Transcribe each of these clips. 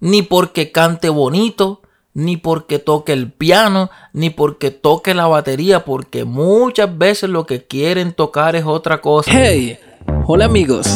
ni porque cante bonito, ni porque toque el piano, ni porque toque la batería, porque muchas veces lo que quieren tocar es otra cosa. Hey, hola amigos,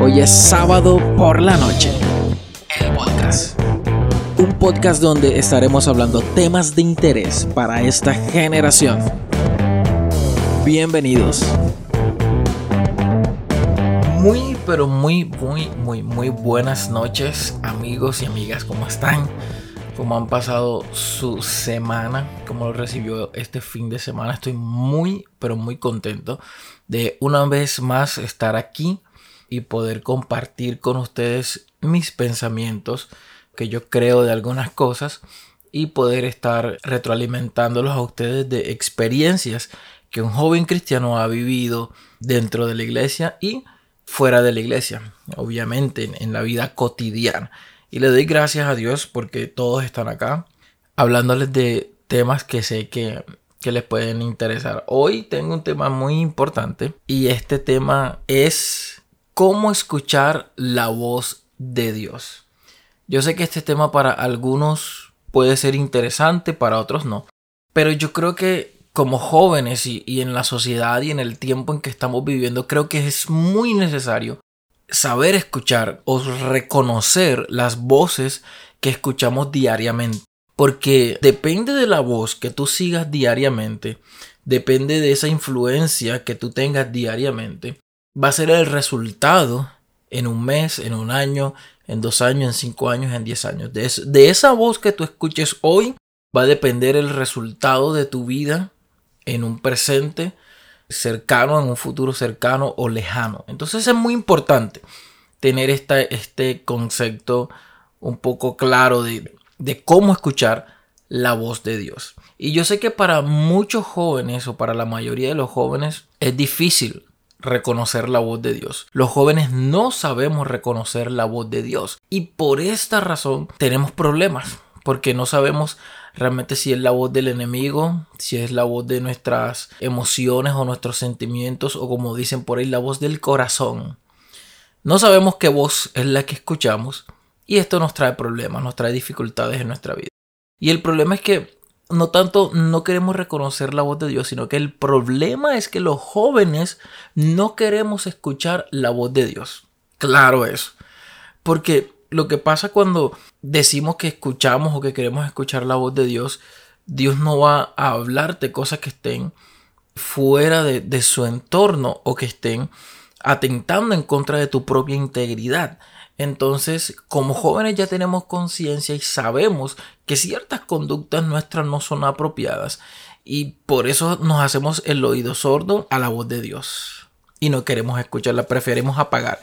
hoy es sábado por la noche. El podcast. Un podcast donde estaremos hablando temas de interés para esta generación. Bienvenidos. Muy, pero muy, muy, muy, muy buenas noches amigos y amigas, ¿cómo están? ¿Cómo han pasado su semana? ¿Cómo lo recibió este fin de semana? Estoy muy, pero muy contento de una vez más estar aquí y poder compartir con ustedes mis pensamientos, que yo creo de algunas cosas, y poder estar retroalimentándolos a ustedes de experiencias que un joven cristiano ha vivido dentro de la iglesia y fuera de la iglesia, obviamente en, la vida cotidiana. Y le doy gracias a Dios porque todos están acá hablándoles de temas que sé que, que les pueden interesar. Hoy tengo un tema muy importante y este tema es cómo escuchar la voz de Dios. Yo sé que este tema para algunos puede ser interesante, para otros no. Pero yo creo que como jóvenes y, en la sociedad y en el tiempo en que estamos viviendo, creo que es muy necesario saber escuchar o reconocer las voces que escuchamos diariamente. Porque depende de la voz que tú sigas diariamente, depende de esa influencia que tú tengas diariamente, va a ser el resultado en un mes, en un año, en dos años, en cinco años, en diez años. De, de esa voz que tú escuches hoy va a depender el resultado de tu vida en un presente cercano, en un futuro cercano o lejano. Entonces es muy importante tener este concepto un poco claro de, de cómo escuchar la voz de Dios. Y yo sé que para muchos jóvenes o para la mayoría de los jóvenes es difícil reconocer la voz de Dios. Los jóvenes no sabemos reconocer la voz de Dios y por esta razón tenemos problemas porque no sabemos realmente si es la voz del enemigo, si es la voz de nuestras emociones o nuestros sentimientos o como dicen por ahí la voz del corazón. No sabemos qué voz es la que escuchamos y esto nos trae problemas, nos trae dificultades en nuestra vida. Y el problema es que no tanto no queremos reconocer la voz de Dios, sino que el problema es que los jóvenes no queremos escuchar la voz de Dios. Claro eso. Porque lo que pasa cuando decimos que escuchamos o que queremos escuchar la voz de Dios, Dios no va a hablarte cosas que estén fuera de, su entorno o que estén atentando en contra de tu propia integridad. Entonces, como jóvenes ya tenemos conciencia y sabemos que ciertas conductas nuestras no son apropiadas y por eso nos hacemos el oído sordo a la voz de Dios y no queremos escucharla, preferimos apagar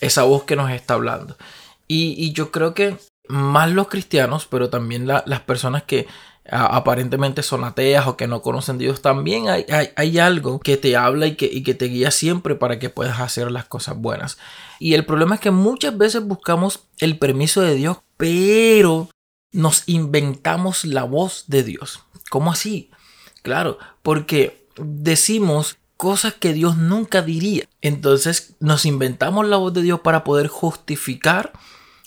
esa voz que nos está hablando. Y, yo creo que más los cristianos, pero también las personas que aparentemente son ateas o que no conocen a Dios, también hay, algo que te habla y que, y que te guía siempre para que puedas hacer las cosas buenas. Y el problema es que muchas veces buscamos el permiso de Dios, pero nos inventamos la voz de Dios. ¿Cómo así? Claro, porque decimos cosas que Dios nunca diría. Entonces nos inventamos la voz de Dios para poder justificar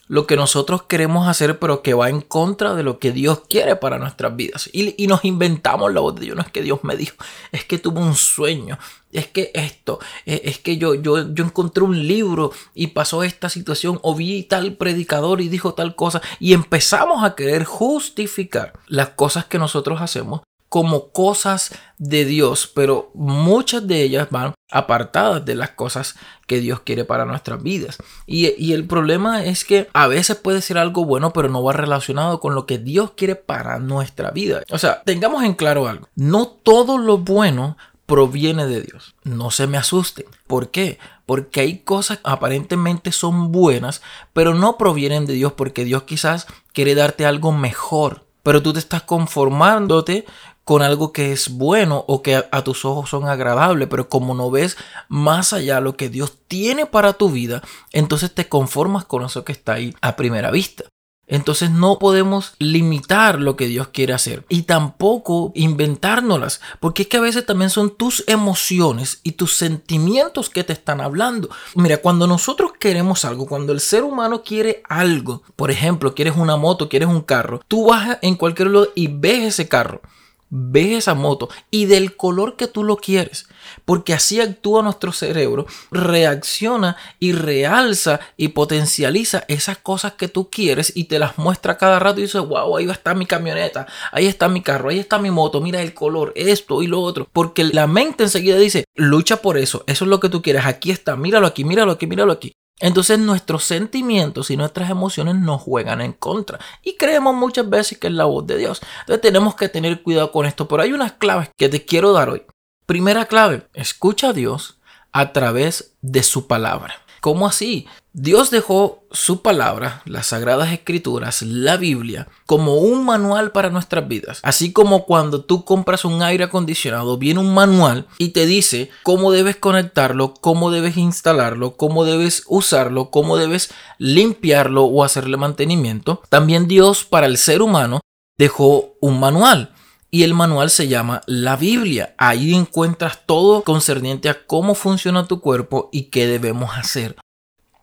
lo que nosotros queremos hacer, pero que va en contra de lo que Dios quiere para nuestras vidas. Y, nos inventamos la voz de Dios. No es que Dios me dijo, es que tuve un sueño, es que esto, es, es, que yo, yo, yo encontré un libro y pasó esta situación, o vi tal predicador y dijo tal cosa, y empezamos a querer justificar las cosas que nosotros hacemos como cosas de Dios, pero muchas de ellas van apartadas de las cosas que Dios quiere para nuestras vidas. Y, el problema es que a veces puede ser algo bueno, pero no va relacionado con lo que Dios quiere para nuestra vida. O sea, tengamos en claro algo, no todo lo bueno proviene de Dios. No se me asusten. ¿Por qué? Porque hay cosas que aparentemente son buenas, pero no provienen de Dios porque Dios quizás quiere darte algo mejor. Pero tú te estás conformándote con algo que es bueno o que a, tus ojos son agradables, pero como no ves más allá lo que Dios tiene para tu vida, entonces te conformas con eso que está ahí a primera vista. Entonces no podemos limitar lo que Dios quiere hacer y tampoco inventárnoslas, porque es que a veces también son tus emociones y tus sentimientos que te están hablando. Mira, cuando nosotros queremos algo, cuando el ser humano quiere algo, por ejemplo, quieres una moto, quieres un carro, tú vas en cualquier lugar y ves ese carro ves esa moto y del color que tú lo quieres, porque así actúa nuestro cerebro, reacciona y realza y potencializa esas cosas que tú quieres y te las muestra cada rato y dices, wow, ahí está mi camioneta, ahí está mi carro, ahí está mi moto, mira el color, esto y lo otro, porque la mente enseguida dice, lucha por eso, eso es lo que tú quieres, aquí está, míralo aquí, míralo aquí, míralo aquí. Entonces nuestros sentimientos y nuestras emociones nos juegan en contra y creemos muchas veces que es la voz de Dios. Entonces tenemos que tener cuidado con esto, pero hay unas claves que te quiero dar hoy. Primera clave, escucha a Dios a través de su palabra. ¿Cómo así? Dios dejó su palabra, las sagradas escrituras, la Biblia, como un manual para nuestras vidas. Así como cuando tú compras un aire acondicionado, viene un manual y te dice cómo debes conectarlo, cómo debes instalarlo, cómo debes usarlo, cómo debes limpiarlo o hacerle mantenimiento. También Dios para el ser humano dejó un manual y el manual se llama la Biblia. Ahí encuentras todo concerniente a cómo funciona tu cuerpo y qué debemos hacer.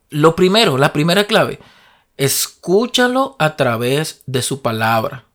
Lo primero, la primera clave, escúchalo a través de su palabra.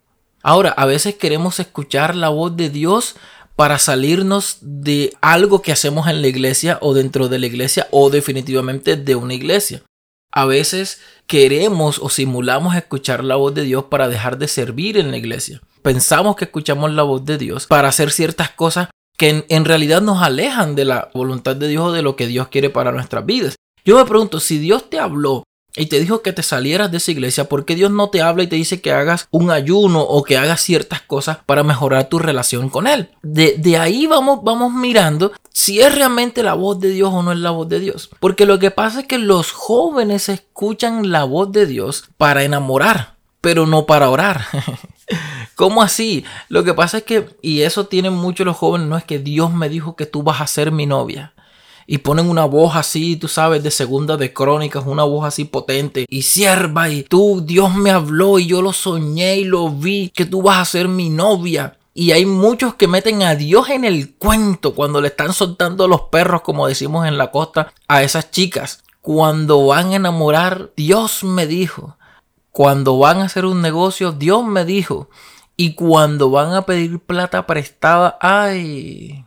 Ahora, a veces queremos escuchar la voz de Dios para salirnos de algo que hacemos en la iglesia o dentro de la iglesia o definitivamente de una iglesia. A veces queremos o simulamos escuchar la voz de Dios para dejar de servir en la iglesia pensamos que escuchamos la voz de Dios para hacer ciertas cosas que en, realidad nos alejan de la voluntad de Dios o de lo que Dios quiere para nuestras vidas. Yo me pregunto, si Dios te habló y te dijo que te salieras de esa iglesia, ¿por qué Dios no te habla y te dice que hagas un ayuno o que hagas ciertas cosas para mejorar tu relación con Él? De, de, ahí vamos, vamos mirando si es realmente la voz de Dios o no es la voz de Dios. Porque lo que pasa es que los jóvenes escuchan la voz de Dios para enamorar, pero no para orar. ¿Cómo así? Lo que pasa es que, y eso tienen muchos los jóvenes, no es que Dios me dijo que tú vas a ser mi novia. Y ponen una voz así, tú sabes, de segunda de crónicas, una voz así potente. Y sierva, y tú, Dios me habló y yo lo soñé y lo vi, que tú vas a ser mi novia. Y hay muchos que meten a Dios en el cuento cuando le están soltando los perros, como decimos en la costa, a esas chicas. Cuando van a enamorar, Dios me dijo. Cuando van a hacer un negocio, Dios me dijo. Y cuando van a pedir plata prestada, ay,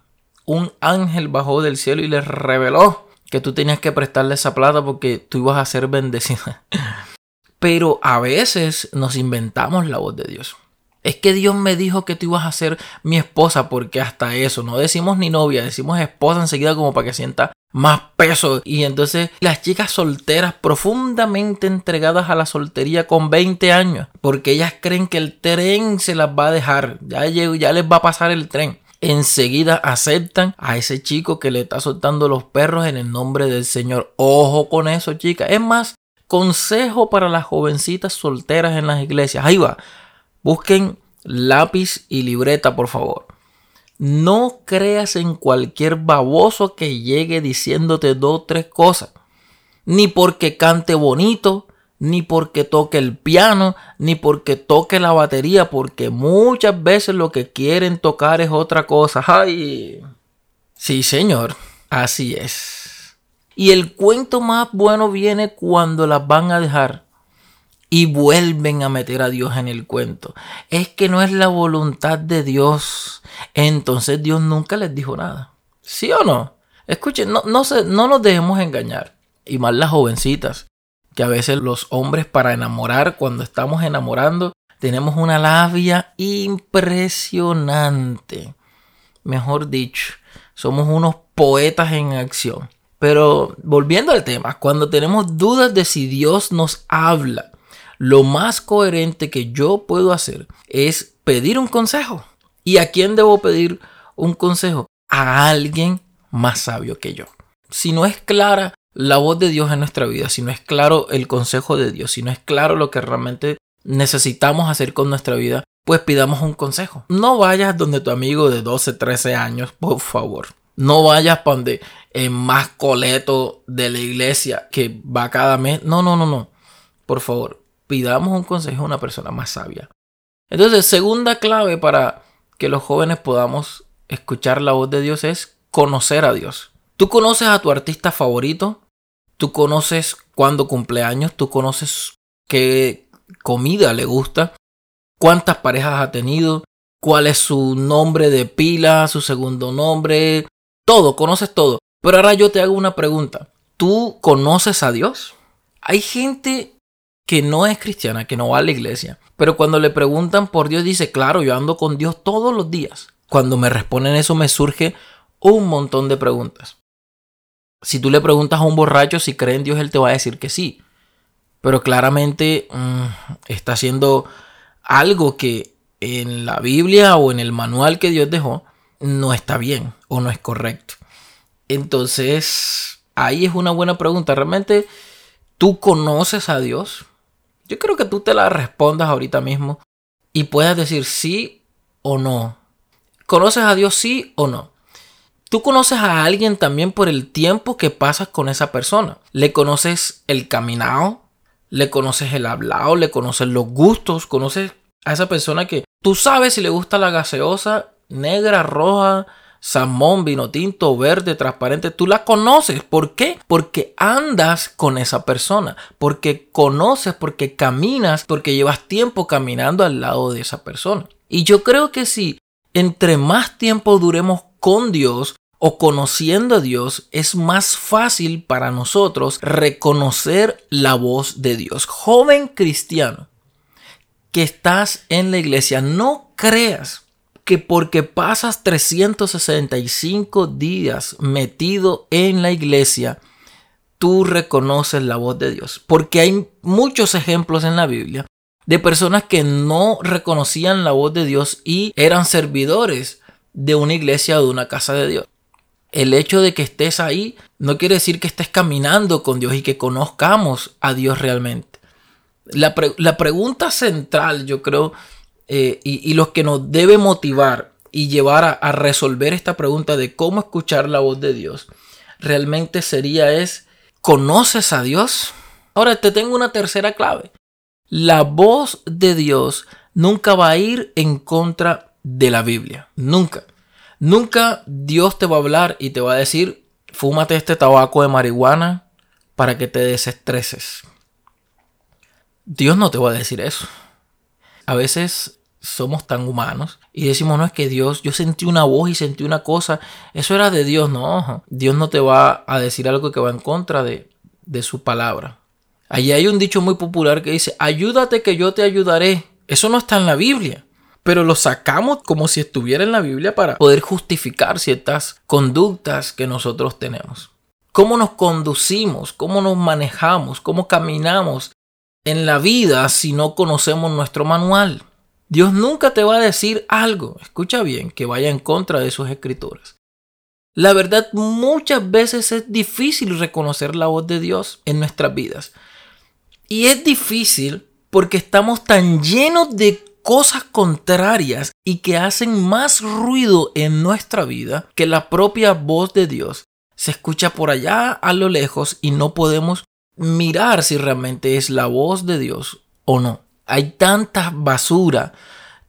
un ángel bajó del cielo y les reveló que tú tenías que prestarle esa plata porque tú ibas a ser bendecida. Pero a veces nos inventamos la voz de Dios. Es que Dios me dijo que tú ibas a ser mi esposa porque hasta eso, no decimos ni novia, decimos esposa enseguida como para que sienta más peso. Y entonces las chicas solteras profundamente entregadas a la soltería con 20 años, porque ellas creen que el tren se las va a dejar, ya, ya les va a pasar el tren. Enseguida aceptan a ese chico que le está soltando los perros en el nombre del Señor. Ojo con eso, chicas. Es más, consejo para las jovencitas solteras en las iglesias. Ahí va. Busquen lápiz y libreta, por favor. No creas en cualquier baboso que llegue diciéndote dos o tres cosas. Ni porque cante bonito, ni porque toque el piano, ni porque toque la batería, porque muchas veces lo que quieren tocar es otra cosa. ¡Ay! Sí, señor, así es. Y el cuento más bueno viene cuando las van a dejar y vuelven a meter a Dios en el cuento. Es que no es la voluntad de Dios. Entonces Dios nunca les dijo nada. ¿Sí o no? Escuchen, no, no, se, no nos dejemos engañar. Y más las jovencitas. Que a veces los hombres para enamorar, cuando estamos enamorando, tenemos una labia impresionante. Mejor dicho, somos unos poetas en acción. Pero volviendo al tema, cuando tenemos dudas de si Dios nos habla, lo más coherente que yo puedo hacer es pedir un consejo. ¿Y a quién debo pedir un consejo? A alguien más sabio que yo. Si no es clara la voz de Dios en nuestra vida, si no es claro el consejo de Dios, si no es claro lo que realmente necesitamos hacer con nuestra vida, pues pidamos un consejo. No vayas donde tu amigo de 12, 13 años, por favor. No vayas donde el más coleto de la iglesia que va cada mes. No, no, no, no. Por favor, pidamos un consejo a una persona más sabia. Entonces, segunda clave para que los jóvenes podamos escuchar la voz de Dios es conocer a Dios. Tú conoces a tu artista favorito, tú conoces cuándo cumpleaños, tú conoces qué comida le gusta, cuántas parejas ha tenido, cuál es su nombre de pila, su segundo nombre, todo, conoces todo. Pero ahora yo te hago una pregunta. ¿Tú conoces a Dios? Hay gente que no es cristiana, que no va a la iglesia, pero cuando le preguntan por Dios dice, claro, yo ando con Dios todos los días. Cuando me responden eso me surge un montón de preguntas. Si tú le preguntas a un borracho si cree en Dios, él te va a decir que sí. Pero claramente mm, está haciendo algo que en la Biblia o en el manual que Dios dejó no está bien o no es correcto. Entonces, ahí es una buena pregunta. ¿Realmente tú conoces a Dios? Yo creo que tú te la respondas ahorita mismo y puedas decir sí o no. ¿Conoces a Dios sí o no? Tú conoces a alguien también por el tiempo que pasas con esa persona. Le conoces el caminado, le conoces el hablado, le conoces los gustos, conoces a esa persona que tú sabes si le gusta la gaseosa negra, roja, salmón, vino tinto, verde, transparente, tú la conoces. ¿Por qué? Porque andas con esa persona, porque conoces, porque caminas, porque llevas tiempo caminando al lado de esa persona. Y yo creo que si entre más tiempo duremos con Dios, o conociendo a Dios, es más fácil para nosotros reconocer la voz de Dios. Joven cristiano que estás en la iglesia, no creas que porque pasas 365 días metido en la iglesia, tú reconoces la voz de Dios. Porque hay muchos ejemplos en la Biblia de personas que no reconocían la voz de Dios y eran servidores de una iglesia o de una casa de Dios. El hecho de que estés ahí no quiere decir que estés caminando con Dios y que conozcamos a Dios realmente. La, pregunta central, yo creo, eh, y, lo que nos debe motivar y llevar a, a, resolver esta pregunta de cómo escuchar la voz de Dios, realmente sería es, ¿conoces a Dios? Ahora te tengo una tercera clave. La voz de Dios nunca va a ir en contra de la Biblia. Nunca. Nunca Dios te va a hablar y te va a decir, fúmate este tabaco de marihuana para que te desestreses. Dios no te va a decir eso. A veces somos tan humanos y decimos, no es que Dios, yo sentí una voz y sentí una cosa, eso era de Dios, no, Dios no te va a decir algo que va en contra de, de su palabra. Allí hay un dicho muy popular que dice, ayúdate que yo te ayudaré. Eso no está en la Biblia pero lo sacamos como si estuviera en la Biblia para poder justificar ciertas conductas que nosotros tenemos. ¿Cómo nos conducimos? ¿Cómo nos manejamos? ¿Cómo caminamos en la vida si no conocemos nuestro manual? Dios nunca te va a decir algo, escucha bien, que vaya en contra de sus escrituras. La verdad, muchas veces es difícil reconocer la voz de Dios en nuestras vidas. Y es difícil porque estamos tan llenos de cosas contrarias y que hacen más ruido en nuestra vida que la propia voz de Dios. Se escucha por allá a lo lejos y no podemos mirar si realmente es la voz de Dios o no. Hay tanta basura,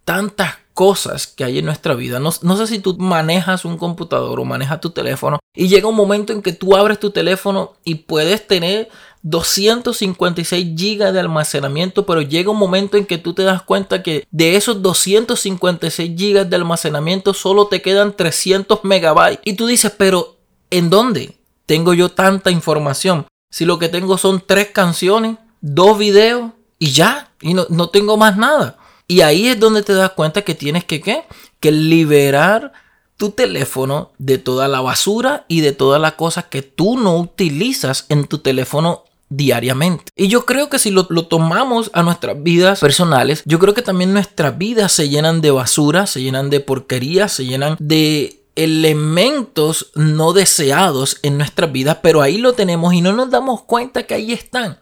tantas cosas que hay en nuestra vida. No, no, sé si tú manejas un computador o manejas tu teléfono y llega un momento en que tú abres tu teléfono y puedes tener 256 gigas de almacenamiento, pero llega un momento en que tú te das cuenta que de esos 256 gigas de almacenamiento solo te quedan 300 megabytes. Y tú dices, pero ¿en dónde tengo yo tanta información? Si lo que tengo son tres canciones, dos videos y ya, y no, no tengo más nada. Y ahí es donde te das cuenta que tienes que, ¿qué? Que liberar tu teléfono de toda la basura y de todas las cosas que tú no utilizas en tu teléfono diariamente. Y yo creo que si lo, tomamos a nuestras vidas personales, yo creo que también nuestras vidas se llenan de basura, se llenan de porquería, se llenan de elementos no deseados en nuestras vidas, pero ahí lo tenemos y no nos damos cuenta que ahí están.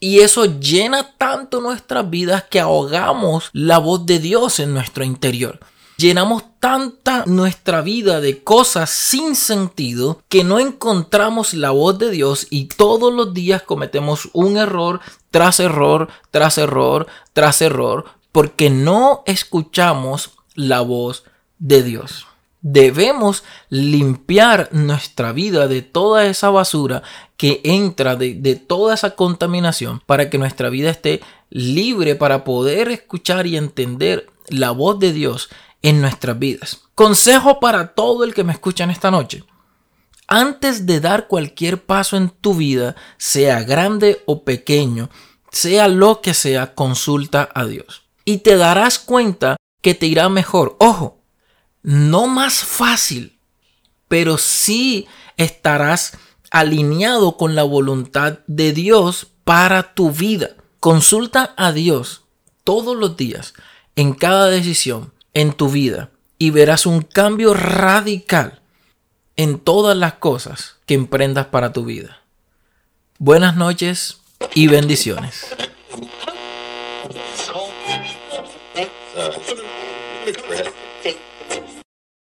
Y eso llena tanto nuestras vidas que ahogamos la voz de Dios en nuestro interior. Llenamos tanta nuestra vida de cosas sin sentido que no encontramos la voz de Dios y todos los días cometemos un error tras error, tras error, tras error, porque no escuchamos la voz de Dios. Debemos limpiar nuestra vida de toda esa basura que entra, de, toda esa contaminación, para que nuestra vida esté libre para poder escuchar y entender la voz de Dios en nuestras vidas. Consejo para todo el que me escucha en esta noche. Antes de dar cualquier paso en tu vida, sea grande o pequeño, sea lo que sea, consulta a Dios. Y te darás cuenta que te irá mejor. Ojo, no más fácil, pero sí estarás alineado con la voluntad de Dios para tu vida. Consulta a Dios todos los días, en cada decisión, en tu vida, y verás un cambio radical en todas las cosas que emprendas para tu vida. Buenas noches y bendiciones.